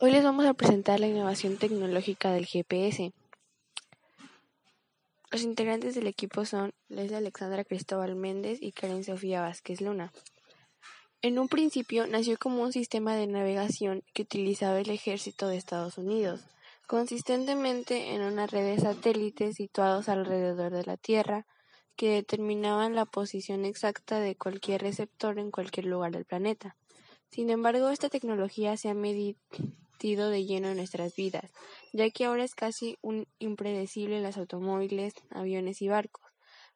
Hoy les vamos a presentar la innovación tecnológica del GPS. Los integrantes del equipo son Leslie Alexandra Cristóbal Méndez y Karen Sofía Vázquez Luna. En un principio nació como un sistema de navegación que utilizaba el ejército de Estados Unidos, consistentemente en una red de satélites situados alrededor de la Tierra que determinaban la posición exacta de cualquier receptor en cualquier lugar del planeta. Sin embargo, esta tecnología se ha medido de lleno en nuestras vidas, ya que ahora es casi un impredecible en los automóviles, aviones y barcos.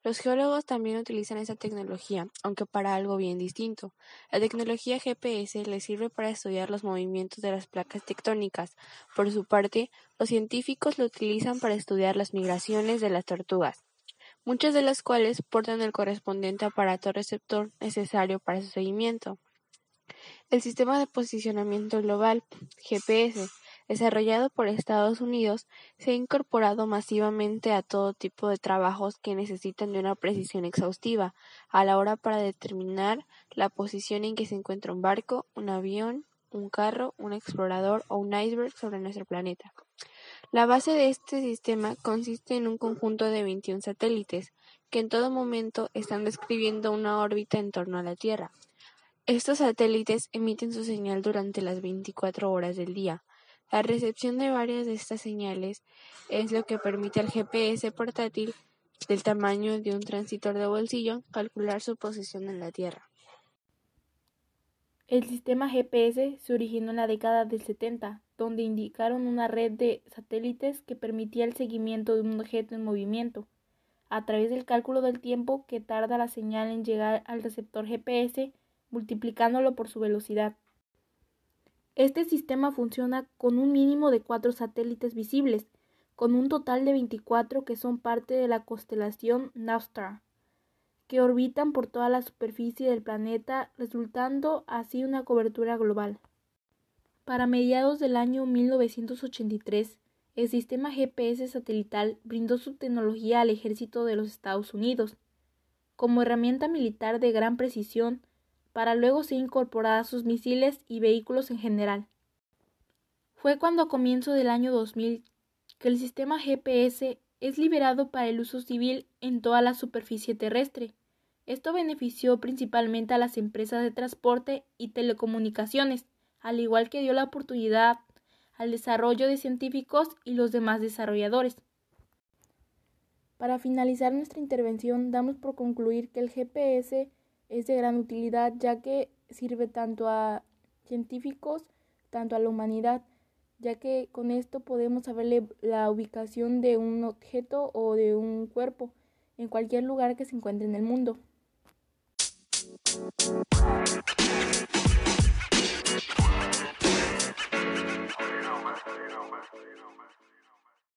Los geólogos también utilizan esta tecnología, aunque para algo bien distinto. La tecnología GPS les sirve para estudiar los movimientos de las placas tectónicas. Por su parte, los científicos lo utilizan para estudiar las migraciones de las tortugas, muchas de las cuales portan el correspondiente aparato receptor necesario para su seguimiento. El Sistema de Posicionamiento Global (GPS), desarrollado por Estados Unidos, se ha incorporado masivamente a todo tipo de trabajos que necesitan de una precisión exhaustiva a la hora para determinar la posición en que se encuentra un barco, un avión, un carro, un explorador o un iceberg sobre nuestro planeta. La base de este sistema consiste en un conjunto de 21 satélites que en todo momento están describiendo una órbita en torno a la Tierra. Estos satélites emiten su señal durante las 24 horas del día. La recepción de varias de estas señales es lo que permite al GPS portátil del tamaño de un transitor de bolsillo calcular su posición en la Tierra. El sistema GPS se originó en la década del 70, donde indicaron una red de satélites que permitía el seguimiento de un objeto en movimiento, a través del cálculo del tiempo que tarda la señal en llegar al receptor GPS multiplicándolo por su velocidad. Este sistema funciona con un mínimo de cuatro satélites visibles, con un total de 24 que son parte de la constelación Navstar, que orbitan por toda la superficie del planeta, resultando así una cobertura global. Para mediados del año 1983, el sistema GPS satelital brindó su tecnología al ejército de los Estados Unidos. Como herramienta militar de gran precisión, para luego ser incorporada a sus misiles y vehículos en general. Fue cuando a comienzo del año 2000 que el sistema GPS es liberado para el uso civil en toda la superficie terrestre. Esto benefició principalmente a las empresas de transporte y telecomunicaciones, al igual que dio la oportunidad al desarrollo de científicos y los demás desarrolladores. Para finalizar nuestra intervención, damos por concluir que el GPS es de gran utilidad ya que sirve tanto a científicos, tanto a la humanidad, ya que con esto podemos saberle la ubicación de un objeto o de un cuerpo en cualquier lugar que se encuentre en el mundo.